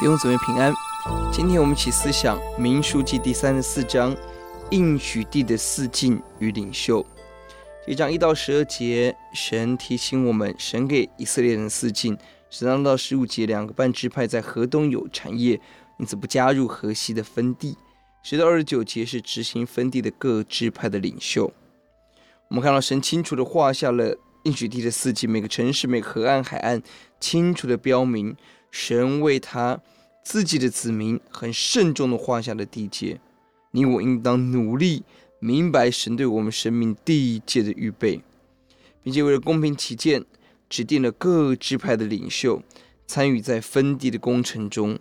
弟兄姊妹平安，今天我们一起思想民数记第三十四章应许地的四境与领袖。这章一到十二节，神提醒我们，神给以色列人四境。十三到十五节，两个半支派在河东有产业，因此不加入河西的分地。十到二十九节是执行分地的各支派的领袖。我们看到神清楚地画下了应许地的四境，每个城市、每个河岸、海岸，清楚地标明神为他。自己的子民很慎重地画下了地界，你我应当努力明白神对我们生命地界的预备，并且为了公平起见，指定了各支派的领袖参与在分地的工程中。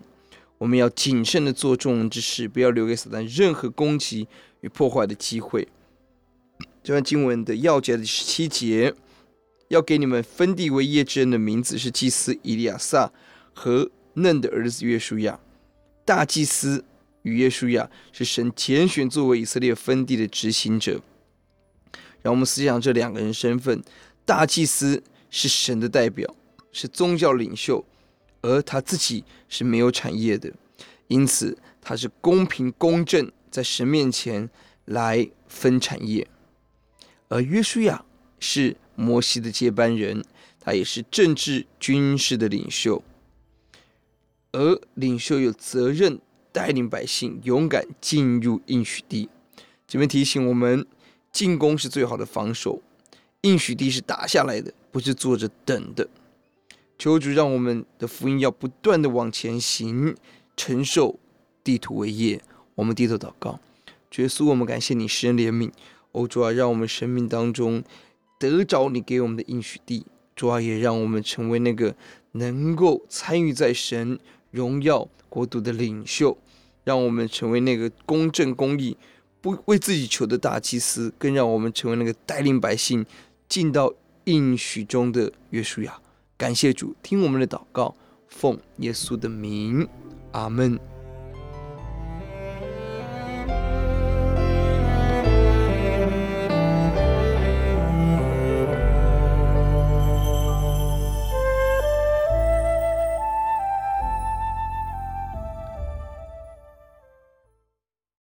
我们要谨慎地做众人之事，不要留给撒旦任何攻击与破坏的机会。这段经文的钥节的十七节，要给你们分地为业之人的名字是祭司以利亚撒和。嫩的儿子约书亚，大祭司与约书亚是神拣选作为以色列分地的执行者。让我们思想这两个人身份：大祭司是神的代表，是宗教领袖，而他自己是没有产业的，因此他是公平公正，在神面前来分产业。而约书亚是摩西的接班人，他也是政治军事的领袖。而领袖有责任带领百姓勇敢进入应许地。这边提醒我们，进攻是最好的防守，应许地是打下来的，不是坐着等的。求主让我们的福音要不断的往前行，承受地土为业。我们低头祷告，主耶稣，我们感谢你施恩怜悯，哦主啊，让我们生命当中得着你给我们的应许地。主啊，也让我们成为那个能够参与在神。荣耀国度的领袖，让我们成为那个公正公义、不为自己求的大祭司，更让我们成为那个带领百姓进到应许中的约书亚。感谢主，听我们的祷告，奉耶稣的名，阿门。